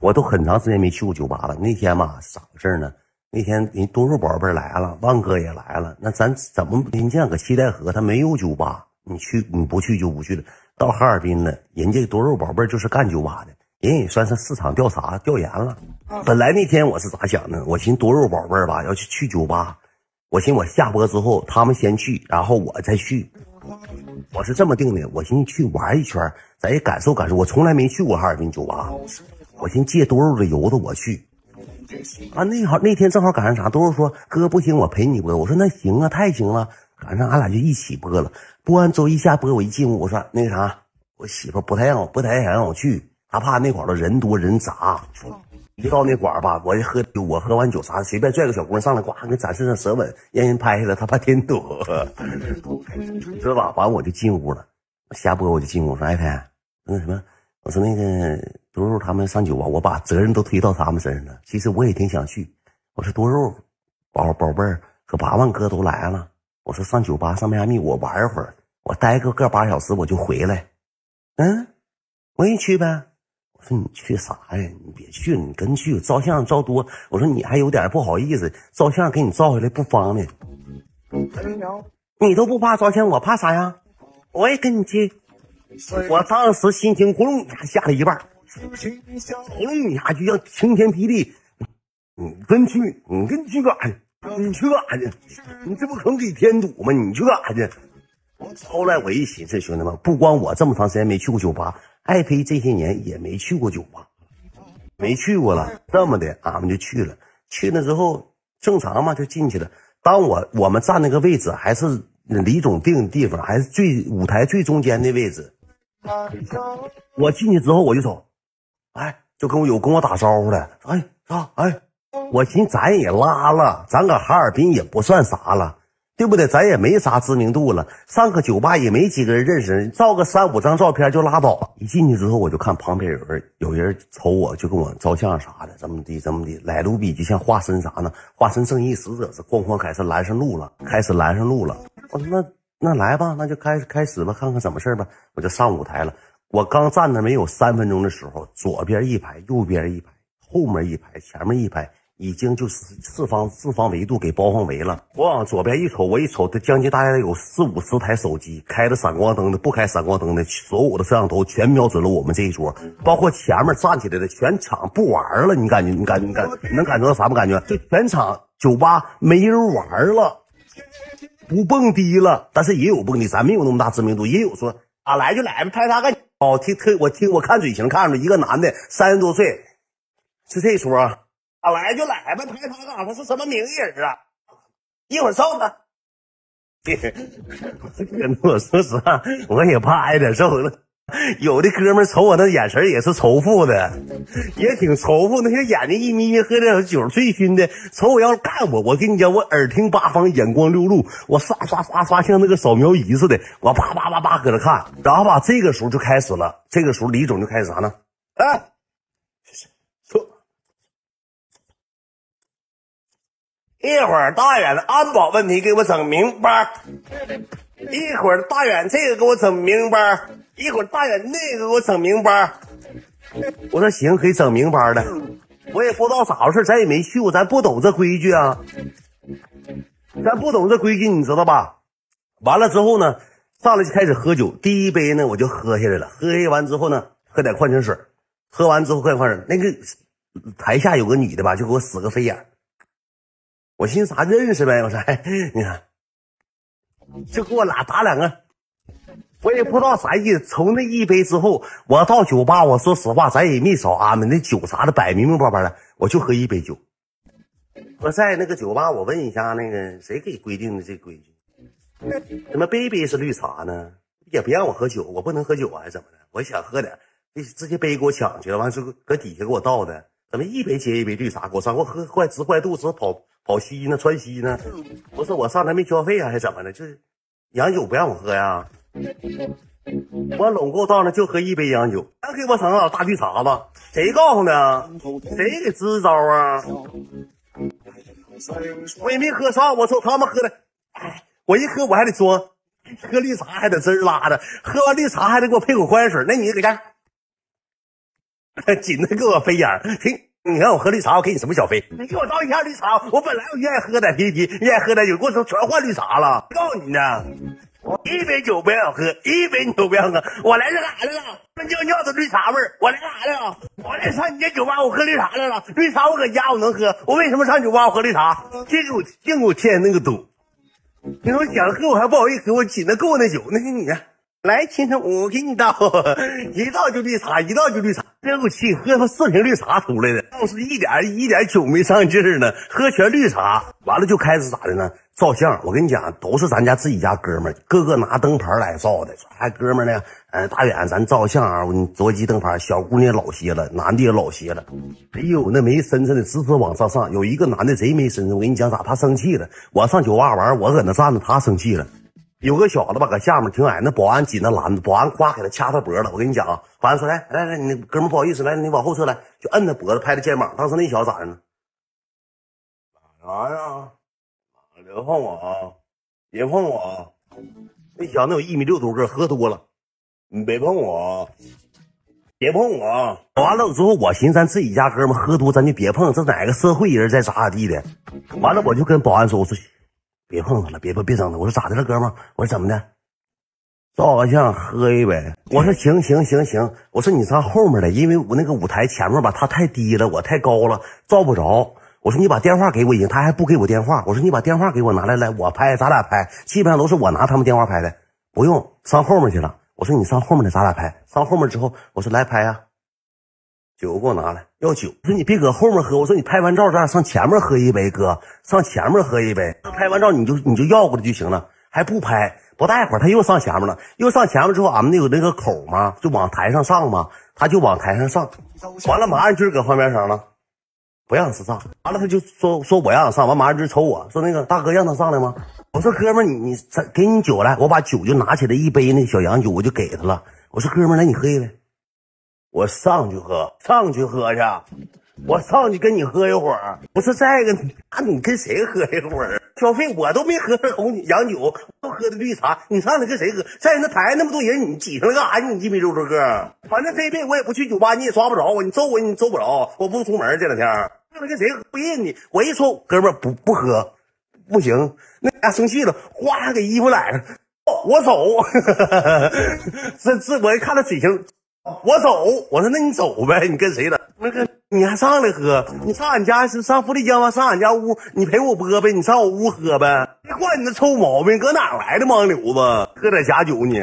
我都很长时间没去过酒吧了。那天嘛，咋回事呢？那天人多肉宝贝来了，万哥也来了。那咱怎么您这样搁西戴河，他没有酒吧，你去你不去就不去了。到哈尔滨了，人家多肉宝贝就是干酒吧的，人也算是市场调查调研了。本来那天我是咋想的？我寻多肉宝贝吧，要去去酒吧。我寻我下播之后，他们先去，然后我再去。我是这么定的，我寻去玩一圈，咱也感受感受。我从来没去过哈尔滨酒吧，我寻借多肉的油子我去。啊，那好，那天正好赶上啥？多肉说哥不行，我陪你播。我说那行啊，太行了，赶上俺俩就一起播了。播完周一下播，我一进屋，我说那个啥，我媳妇不太让我，不太想让我去，她怕那块儿的人多人杂。一到那馆吧，我一喝酒，我喝完酒啥，随便拽个小姑娘上来，呱给展示上舌吻，让人拍下来，她怕添堵，知道吧？完我就进屋了，下播我就进屋说：“哎天，那什么，我说那个多肉他们上酒吧，我把责任都推到他们身上了。其实我也挺想去。我说多肉，宝宝贝儿和八万哥都来了。我说上酒吧上迈阿密，我玩一会儿，我待个个把小时我就回来。嗯，我也去呗。”我说你去啥呀？你别去了，你跟去照相照多。我说你还有点不好意思，照相给你照下来不方便。你都不怕照相，我怕啥呀？我也跟你去。我当时心情轰隆一下下了一半，轰隆一下就像晴天霹雳。你跟去？你跟去干啥去？你去干啥去？你这不可能给添堵吗？你去干啥去？后来我一寻思，兄弟们，不光我这么长时间没去过酒吧。爱妃这些年也没去过酒吧，没去过了。这么的，俺们就去了。去了之后，正常嘛，就进去了。当我我们站那个位置，还是李总定的地方，还是最舞台最中间的位置。我进去之后，我就走，哎，就跟我有跟我打招呼的，哎啊哎，我寻咱也拉了，咱搁哈尔滨也不算啥了。对不对？咱也没啥知名度了，上个酒吧也没几个人认识，照个三五张照片就拉倒。一进去之后，我就看旁边有人，有人瞅我，就跟我照相啥的，怎么的怎么的。来路比就像化身啥呢？化身正义使者是哐哐开始拦上路了，开始拦上路了。我说那那来吧，那就开始开始吧，看看什么事吧。我就上舞台了。我刚站那没有三分钟的时候，左边一排，右边一排，后面一排，前面一排。已经就是四方四方维度给包方围了。我往左边一瞅，我一瞅，这将近大概有四五十台手机，开着闪光灯的，不开闪光灯的，所有的摄像头全瞄准了我们这一桌，包括前面站起来的，全场不玩了。你感觉？你感？你感？你能感觉到啥不感觉？就全场酒吧没人玩了，不蹦迪了。但是也有蹦迪，咱没有那么大知名度，也有说啊来就来吧，拍他干哦。听特我听我看嘴型看着一个男的三十多岁，是这说。啊，来就来呗，拍他干啥？他是什么名人啊？一会儿揍他。我说实话，我也怕挨点揍了。有的哥们瞅我那眼神也是仇富的，也挺仇富。那些眼睛一眯眯，喝点酒醉醺的，瞅我要干我。我跟你讲，我耳听八方，眼光六路，我刷刷刷刷，像那个扫描仪似的，我叭叭叭叭搁那看。然后吧，这个时候就开始了。这个时候，李总就开始啥呢？哎。一会儿大远的安保问题给我整明白，一会儿大远这个给我整明白，一会儿大远那个给我整明白。我说行，可以整明白的。我也不知道咋回事，咱也没去过，咱不懂这规矩啊，咱不懂这规矩，你知道吧？完了之后呢，上来就开始喝酒。第一杯呢，我就喝下来了。喝下完之后呢，喝点矿泉水。喝完之后喝点矿泉水。那个台下有个女的吧，就给我使个飞眼。我寻思啥认识呗？我说，哎，你看，就给我俩打两个，我也不知道啥意思。从那一杯之后，我到酒吧，我说实话，咱也没少安排那酒啥的，摆明明白白的，我就喝一杯酒。我在那个酒吧，我问一下，那个谁给规定的这规矩？怎么杯杯是绿茶呢？也不让我喝酒，我不能喝酒啊，还是怎么的？我想喝点，直接杯给我抢去了，完之后搁底下给我倒的，怎么一杯接一杯绿茶给我上？我喝坏直坏肚子跑。跑西呢，川西呢？不是我上台没交费啊，还是怎么的？就是洋酒不让我喝呀。我拢够到那就喝一杯洋酒，还给我整老大绿茶子，谁告诉的？谁给支招啊？我也没喝上，我瞅他们喝的，我一喝我还得装，喝绿茶还得滋拉的，喝完绿茶还得给我配口矿泉水。那你搁家，紧的给我飞眼儿。你看我喝绿茶，我给你什么小费？你给我倒一下绿茶，我本来我愿意喝点啤啤，愿意喝点酒，给我说全换绿茶了。告诉你呢，一杯酒不让喝，一杯酒不让喝，我来这干啥来了？尿尿的绿茶味儿，我来干啥来了？我来上你家酒吧，我喝绿茶来了。绿茶我搁家我能喝，我为什么上酒吧我喝绿茶？净给我净给我添那个堵。你说我想喝我还不好意思，我紧的够那酒，那是你来，亲生我给你倒，一倒就绿茶，一倒就绿茶，真我气，喝他四瓶绿茶出来的，倒是一点一点酒没上劲儿呢，喝全绿茶，完了就开始咋的呢？照相，我跟你讲，都是咱家自己家哥们儿，个个拿灯牌来照的。还哥们儿呢，呃，大远咱照相啊，我着急灯牌，小姑娘老些了，男的也老些了。哎呦，那没身子的直直往上上，有一个男的贼没身子，我跟你讲咋？他生气了，我上酒吧玩，我搁那站着，他生气了。有个小子吧，搁下面挺矮，那保安紧那拦着，保安夸给他掐他脖子。我跟你讲啊，保安说来来来，你哥们不好意思，来你往后撤来，就摁他脖子，拍他肩膀。当时那小子咋的呢？干啥呀？别碰我啊！别碰我啊！那小子有一米六多个，喝多了。你别碰我，别碰我。完了之后，我寻思咱自己家哥们喝多，咱就别碰。这哪个社会人在咋咋地的？完了，我就跟保安说，我说。别碰他了，别别别整他。我说咋的了，哥们儿？我说怎么的？照个相，喝一杯。我说行行行行。我说你上后面来，因为我那个舞台前面吧，它太低了，我太高了，照不着。我说你把电话给我行，他还不给我电话。我说你把电话给我拿来，来我拍，咱俩拍。基本上都是我拿他们电话拍的，不用上后面去了。我说你上后面来，咱俩拍。上后面之后，我说来拍呀。酒给我拿来，要酒。我说你别搁后面喝。我说你拍完照，咱俩上前面喝一杯，哥，上前面喝一杯。拍完照你就你就要过来就行了，还不拍。不大一会儿他又上前面了，又上前面之后，俺们那有那个口嘛，就往台上上嘛，他就往台上上。完了，马上军搁旁边上了，不让他上。完了他就说说我让他上，完马上军瞅我说那个大哥让他上来吗？我说哥们你你给你酒来，我把酒就拿起来一杯那小洋酒我就给他了。我说哥们来你喝一杯。我上去喝，上去喝去，我上去跟你喝一会儿。不是再一个，那你跟谁喝一会儿？小费我都没喝红洋酒，都喝的绿茶。你上去跟谁喝？在那台那么多人，你挤上来干啥？你一米六多个，反正这一辈我也不去酒吧，你也抓不着我。你揍我，你揍不着。我不出门这两天，上来跟谁喝？不认你。我一说，哥们不不喝，不行。那俩生气了，哗给衣服揽上，我走。这这我一看他嘴型。我走，我说那你走呗，你跟谁的？那个你还上来喝？你上俺家是上富丽江吗？上俺家屋，你陪我播呗，你上我屋喝呗。别惯你那臭毛病，搁哪来的盲流子？喝点假酒你？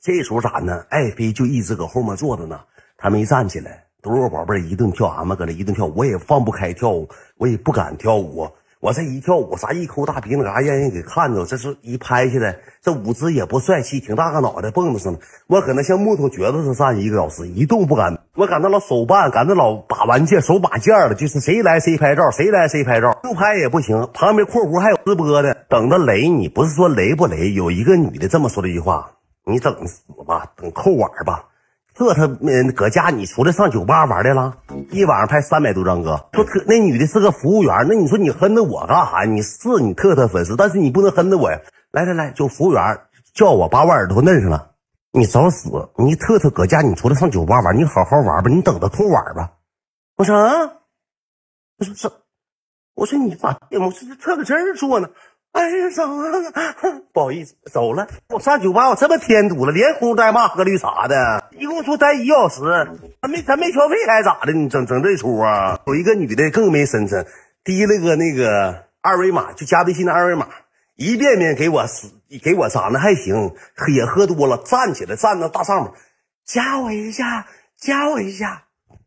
这时候咋呢？爱妃就一直搁后面坐着呢，她没站起来。多肉宝贝一顿跳，俺们搁那一顿跳，我也放不开跳舞，我也不敢跳舞。我这一跳舞，啥一抠大鼻子嘎，让人给看着。这是一拍下来，这舞姿也不帅气，挺大个脑袋，蹦子似的。我搁那像木头橛子似的站一个小时，一动不敢。我赶那老手办，赶那老把玩件，手把件了，就是谁来谁拍照，谁来谁拍照，不拍也不行。旁边括弧还有直播的，等着雷你，不是说雷不雷？有一个女的这么说了一句话：“你等死吧，等扣碗吧。”这他嗯，搁家你出来上酒吧玩来了？一晚上拍三百多张哥，说特那女的是个服务员，那你说你哼着我干啥？你是你特特粉丝，但是你不能哼着我呀！来来来，就服务员叫我把我耳朵摁上了，你找死！你特特搁家你出来上酒吧玩，你好好玩吧，你等着扣碗吧。我说啊，我说这，我说你咋？我这特搁这儿坐呢。哎呀，走了，不好意思，走了。我上酒吧，我这么添堵了，连呼带骂喝绿茶的，一共说待一小时，咱没咱没消费还咋的？你整整这出啊？有一个女的更没身子，提了个那个二维码，就加微信的二维码，一遍遍给我，给我长得还行，也喝多了，站起来站到大上面，加我一下，加我一下。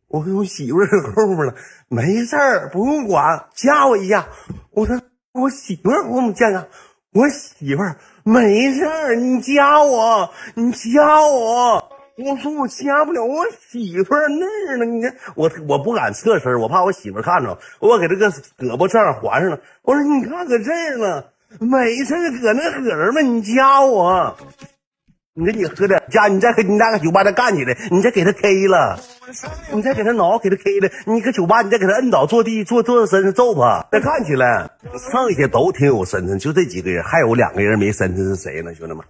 我跟我媳妇儿 后面了，没事儿，不用管，加我一下。我说。我媳妇儿，我怎么见她！我媳妇儿没事儿，你加我，你加我。我说我加不了，我媳妇儿那儿呢。你看我，我不敢侧身，我怕我媳妇儿看着。我给这个胳膊这样环上了。我说你看搁这儿呢，没事儿，搁那搁着嘛？你加我。你说你喝点加，你再和你俩搁酒吧再干起来，你再给他 K 了，你再给他挠，给他 K 了，你搁酒吧你再给他摁倒坐地，坐坐身上揍吧，再干起来。剩下都挺有身份，就这几个人，还有两个人没身份是谁呢？兄弟们，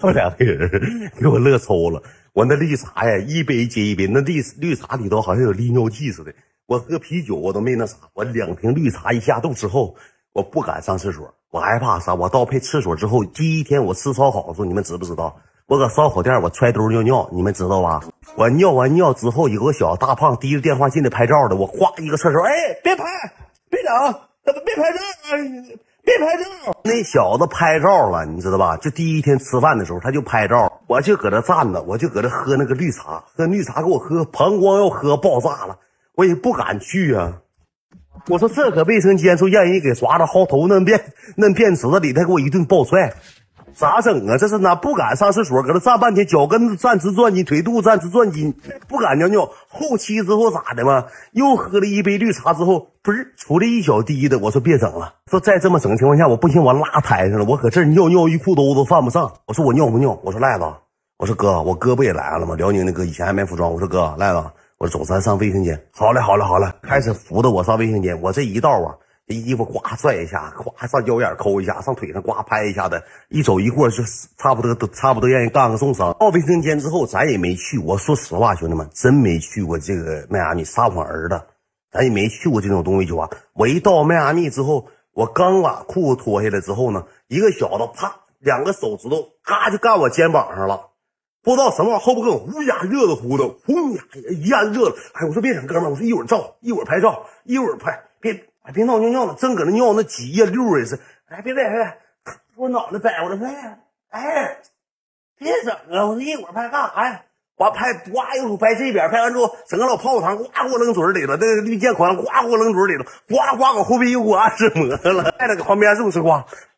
他们两个人给我乐抽了。我那绿茶呀，一杯接一杯，那绿绿茶里头好像有利尿剂似的。我喝啤酒我都没那啥，我两瓶绿茶一下肚之后，我不敢上厕所，我害怕啥？我到配厕所之后，第一天我吃烧烤的时候，你们知不知道？我搁烧烤店我揣兜尿尿，你们知道吧？我尿完尿之后，有个小大胖提着电话进来拍照的，我哗一个厕所，哎，别拍，别整，怎么别拍照？别拍照！那小子拍照了，你知道吧？就第一天吃饭的时候，他就拍照，我就搁那站着，我就搁那喝那个绿茶，喝绿茶给我喝膀胱要喝爆炸了，我也不敢去啊。我说这搁卫生间说让人给刷了薅头，那便那便池子里，他给我一顿暴踹。咋整啊？这是哪不敢上厕所，搁那站半天，脚跟站直转筋，腿肚站直转筋，不敢尿尿。后期之后咋的嘛？又喝了一杯绿茶之后，不是出来一小滴的。我说别整了，说再这么整的情况下，我不行，我拉台上了。我搁这尿尿一裤兜子犯不上。我说我尿不尿？我说赖子，我说哥，我哥不也来了吗？辽宁的哥以前还卖服装。我说哥赖子，我说走，咱上卫生间。好嘞，好嘞，好嘞，开始扶着我上卫生间。我这一道啊。这衣服呱拽一下，呱上腰眼抠一下，上腿上呱拍一下子，一走一过就差不多都差不多让人干个重伤。到卫生间之后，咱也没去。我说实话，兄弟们，真没去过这个迈阿密撒谎儿子，咱也没去过这种东西酒吧。我一到迈阿密之后，我刚把裤子脱下来之后呢，一个小子啪，两个手指头咔就干我肩膀上了，不知道什么玩意儿，后边跟我呼呀热的乎的，呼呀一按热了。哎，我说别整，哥们儿，我说一会儿照，一会儿拍照，一会儿拍，别。哎，别闹尿尿了，正搁那尿那急呀溜也是。哎，别别别，我脑袋掰过来，拍。哎，别整了！我说一会儿拍干啥呀？完拍，呱一会拍这边，拍完之后，整个老泡泡糖呱给我扔嘴里了，那个绿箭款呱给我扔嘴里了，呱呱搁后背又给我按摩了。在那个旁边是不是呱？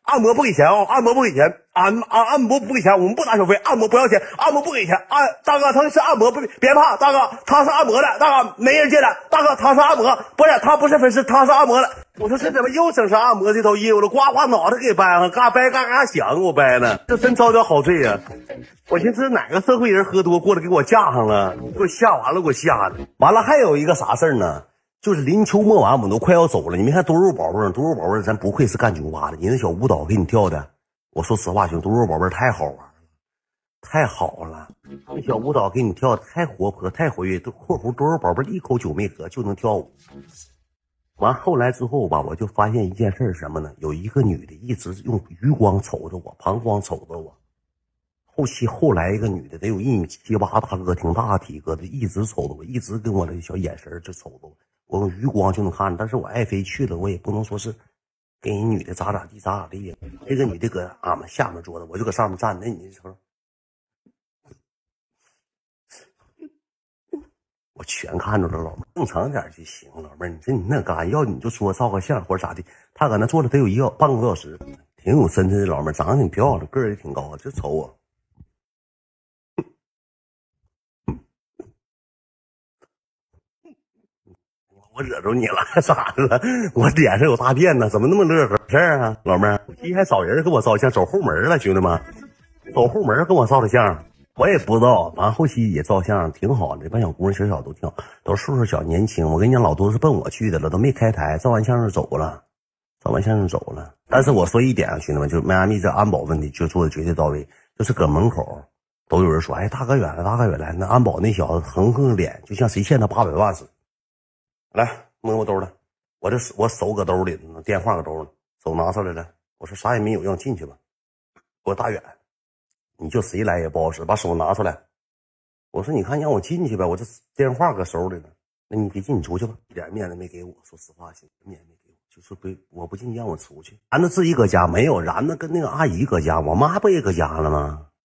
按摩不给钱啊！按摩不给钱，按按按摩不给钱，我们不拿小费，按摩不要钱，按摩不给钱。按大哥，他是按摩不？别怕，大哥，他是按摩的，大哥没人进来。大哥，他是按摩，不是他不是粉丝，他是按摩的。我说这怎么又整上按摩这套业务了？呱呱脑袋给掰上，嘎掰嘎嘎响，给我掰呢，这真招点好罪呀！我寻思哪个社会人喝多过来给我架上了，给我吓完了，给我吓的。完了还有一个啥事儿呢？就是临秋末晚，我们都快要走了。你没看多肉宝贝儿，多肉宝贝儿，咱不愧是干酒吧的。你那小舞蹈给你跳的，我说实话，兄弟，多肉宝贝儿太好玩了，太好了。那小舞蹈给你跳的太活泼，太活跃。都括弧多肉宝贝儿一口酒没喝就能跳舞。完后来之后吧，我就发现一件事儿，什么呢？有一个女的一直用余光瞅着我，膀胱瞅着我。后期后来一个女的得有一米七八，大个挺大体格的，一直瞅着我，一直跟我的小眼神就瞅着我。我用余光就能看，但是我爱妃去了，我也不能说是跟人女的咋咋地咋咋地呀。这个女的搁俺们下面坐着，我就搁上面站。那你瞅，我全看着了，老妹儿，正常点就行。老妹儿，你说你那干？要你就说照个相或者咋的。她搁那坐着得有一个半个多小时，挺有身材的老妹儿，长得挺漂亮，个儿也挺高，就瞅我。我惹着你了，咋的了？我脸上有大便呢，怎么那么乐呵？事儿啊，老妹儿，今天还找人给我照相，走后门了，兄弟们，走后门跟我照的相，我也不知道，反正后期也照相，挺好的，这帮小姑娘小小都挺好，都岁数小年轻。我跟你讲，老多是奔我去的了，都没开台，照完相就走了，照完相就走了。但是我说一点啊，兄弟们，就迈阿密这安保问题就做的绝对到位，就是搁门口都有人说，哎，大哥远了，大哥远了，那安保那小子横横脸，就像谁欠他八百万似的。来摸摸兜了，我这我手搁兜里呢，电话搁兜呢，手拿出来了。我说啥也没有，让进去吧。我大远，你就谁来也不好使，把手拿出来。我说你看，让我进去呗，我这电话搁手里呢。那你别进，你出去吧，一点面子没给我。说实话，行，面子没给我，就是不我不进，让我出去。然子自己搁家没有，然子跟那个阿姨搁家，我妈不也搁家了吗？